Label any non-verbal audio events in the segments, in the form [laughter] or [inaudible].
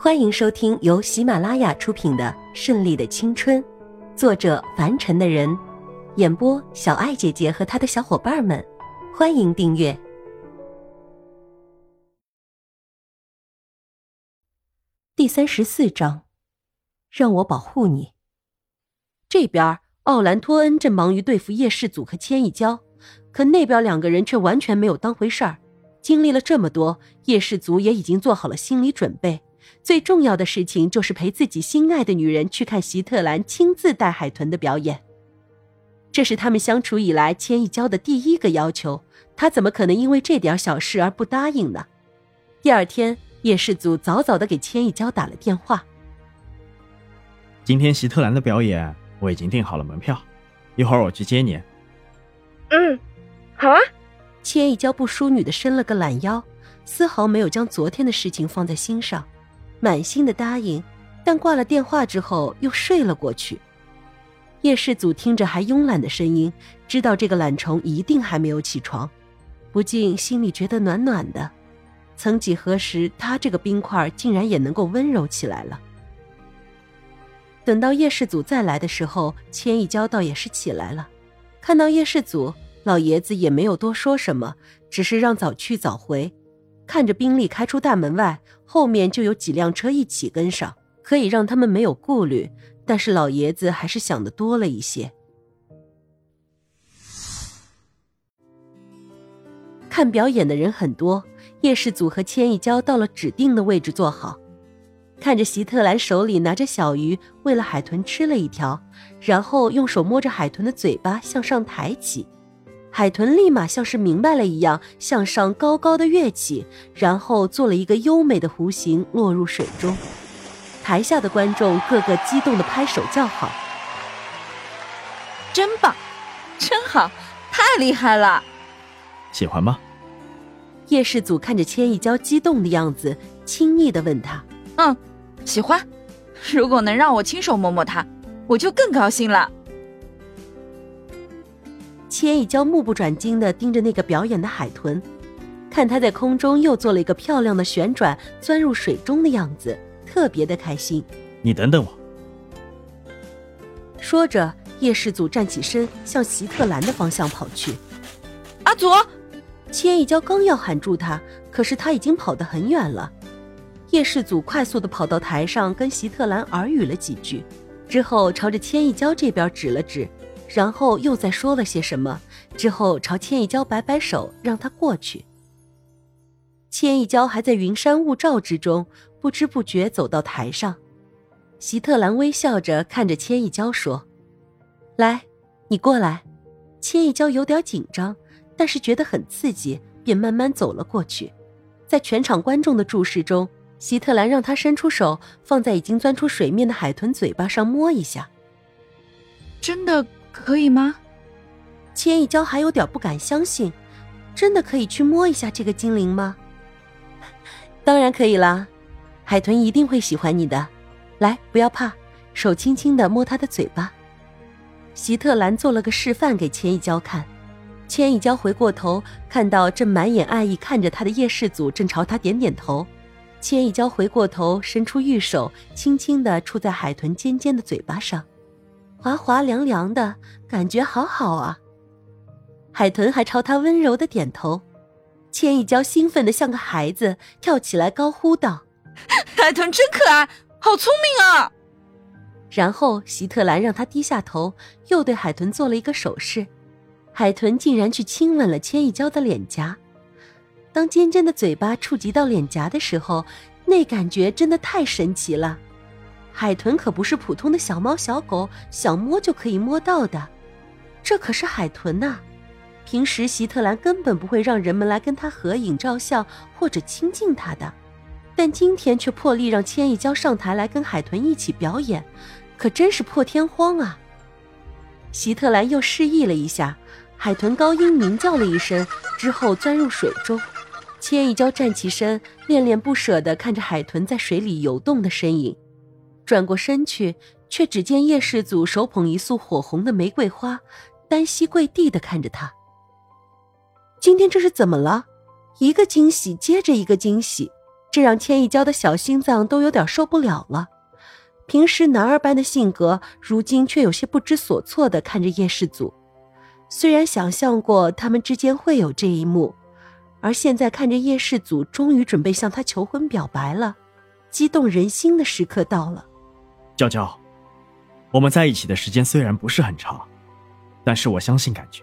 欢迎收听由喜马拉雅出品的《顺利的青春》，作者凡尘的人，演播小爱姐姐和她的小伙伴们。欢迎订阅第三十四章，让我保护你。这边奥兰托恩正忙于对付叶世祖和千亿娇，可那边两个人却完全没有当回事儿。经历了这么多，叶世祖也已经做好了心理准备。最重要的事情就是陪自己心爱的女人去看席特兰亲自带海豚的表演。这是他们相处以来千亿娇的第一个要求，他怎么可能因为这点小事而不答应呢？第二天，叶世祖早早的给千亿娇打了电话。今天席特兰的表演我已经订好了门票，一会儿我去接你。嗯，好啊。千亿娇不淑女的伸了个懒腰，丝毫没有将昨天的事情放在心上。满心的答应，但挂了电话之后又睡了过去。叶世祖听着还慵懒的声音，知道这个懒虫一定还没有起床，不禁心里觉得暖暖的。曾几何时，他这个冰块竟然也能够温柔起来了。等到叶世祖再来的时候，千亿娇倒也是起来了。看到叶世祖，老爷子也没有多说什么，只是让早去早回。看着宾利开出大门外，后面就有几辆车一起跟上，可以让他们没有顾虑。但是老爷子还是想的多了一些。看表演的人很多，叶世祖和千亿娇到了指定的位置坐好，看着席特兰手里拿着小鱼，喂了海豚吃了一条，然后用手摸着海豚的嘴巴向上抬起。海豚立马像是明白了一样，向上高高的跃起，然后做了一个优美的弧形，落入水中。台下的观众个个激动的拍手叫好：“真棒，真好，太厉害了！”喜欢吗？叶世祖看着千亿娇激动的样子，轻易的问他：“嗯，喜欢。如果能让我亲手摸摸它，我就更高兴了。”千亿娇目不转睛地盯着那个表演的海豚，看它在空中又做了一个漂亮的旋转，钻入水中的样子，特别的开心。你等等我。说着，叶世祖站起身，向席特兰的方向跑去。阿祖，千亿娇刚要喊住他，可是他已经跑得很远了。叶世祖快速地跑到台上，跟席特兰耳语了几句，之后朝着千亿娇这边指了指。然后又再说了些什么，之后朝千亿娇摆摆手，让他过去。千亿娇还在云山雾罩之中，不知不觉走到台上。席特兰微笑着看着千亿娇说：“来，你过来。”千亿娇有点紧张，但是觉得很刺激，便慢慢走了过去。在全场观众的注视中，席特兰让他伸出手，放在已经钻出水面的海豚嘴巴上摸一下。真的。可以吗？千亿娇还有点不敢相信，真的可以去摸一下这个精灵吗？[laughs] 当然可以啦，海豚一定会喜欢你的。来，不要怕，手轻轻的摸它的嘴巴。席特兰做了个示范给千亿娇看，千亿娇回过头，看到正满眼爱意看着他的叶世祖，正朝他点点头。千亿娇回过头，伸出玉手，轻轻的触在海豚尖尖的嘴巴上。滑滑凉凉的感觉，好好啊！海豚还朝他温柔的点头。千亿娇兴奋的像个孩子，跳起来高呼道：“ [laughs] 海豚真可爱，好聪明啊！”然后席特兰让他低下头，又对海豚做了一个手势。海豚竟然去亲吻了千亿娇的脸颊。当尖尖的嘴巴触及到脸颊的时候，那感觉真的太神奇了。海豚可不是普通的小猫小狗，想摸就可以摸到的，这可是海豚呐！平时席特兰根本不会让人们来跟他合影照相或者亲近他的，但今天却破例让千亿娇上台来跟海豚一起表演，可真是破天荒啊！席特兰又示意了一下，海豚高音鸣叫了一声，之后钻入水中。千亿娇站起身，恋恋不舍地看着海豚在水里游动的身影。转过身去，却只见叶世祖手捧一束火红的玫瑰花，单膝跪地的看着他。今天这是怎么了？一个惊喜接着一个惊喜，这让千一娇的小心脏都有点受不了了。平时男儿般的性格，如今却有些不知所措的看着叶世祖。虽然想象过他们之间会有这一幕，而现在看着叶世祖终于准备向他求婚表白了，激动人心的时刻到了。娇娇，我们在一起的时间虽然不是很长，但是我相信感觉，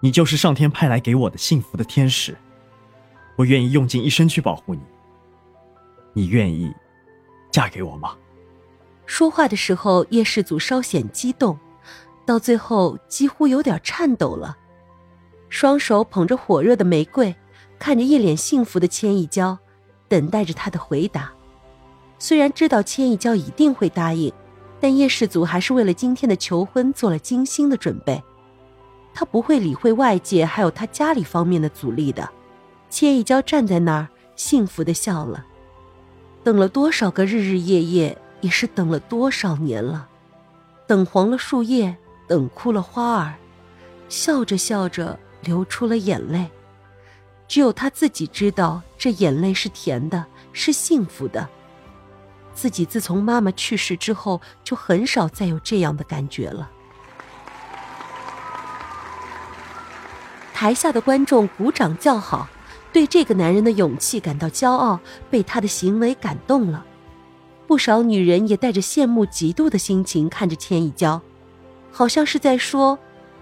你就是上天派来给我的幸福的天使，我愿意用尽一生去保护你。你愿意嫁给我吗？说话的时候，叶世祖稍显激动，到最后几乎有点颤抖了，双手捧着火热的玫瑰，看着一脸幸福的千一娇，等待着他的回答。虽然知道千一娇一定会答应，但叶世祖还是为了今天的求婚做了精心的准备。他不会理会外界还有他家里方面的阻力的。千一娇站在那儿，幸福的笑了。等了多少个日日夜夜。也是等了多少年了，等黄了树叶，等枯了花儿，笑着笑着流出了眼泪。只有他自己知道，这眼泪是甜的，是幸福的。自己自从妈妈去世之后，就很少再有这样的感觉了。台下的观众鼓掌叫好，对这个男人的勇气感到骄傲，被他的行为感动了。不少女人也带着羡慕、嫉妒的心情看着千一娇，好像是在说：“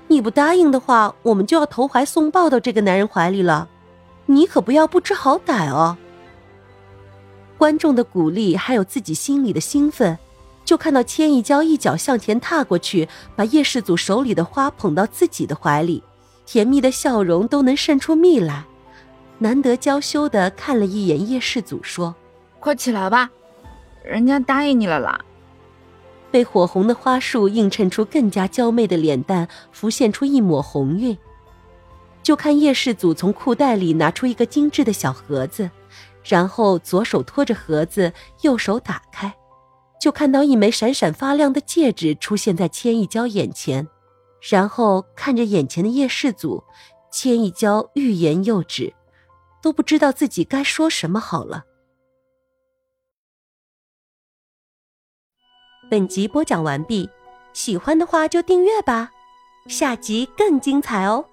你不答应的话，我们就要投怀送抱到这个男人怀里了，你可不要不知好歹哦。”观众的鼓励还有自己心里的兴奋，就看到千一娇一脚向前踏过去，把叶世祖手里的花捧到自己的怀里，甜蜜的笑容都能渗出蜜来。难得娇羞的看了一眼叶世祖，说：“快起来吧。”人家答应你了啦！被火红的花束映衬出更加娇媚的脸蛋，浮现出一抹红晕。就看叶世祖从裤袋里拿出一个精致的小盒子，然后左手托着盒子，右手打开，就看到一枚闪闪发亮的戒指出现在千一娇眼前，然后看着眼前的叶世祖，千一娇欲言又止，都不知道自己该说什么好了。本集播讲完毕，喜欢的话就订阅吧，下集更精彩哦。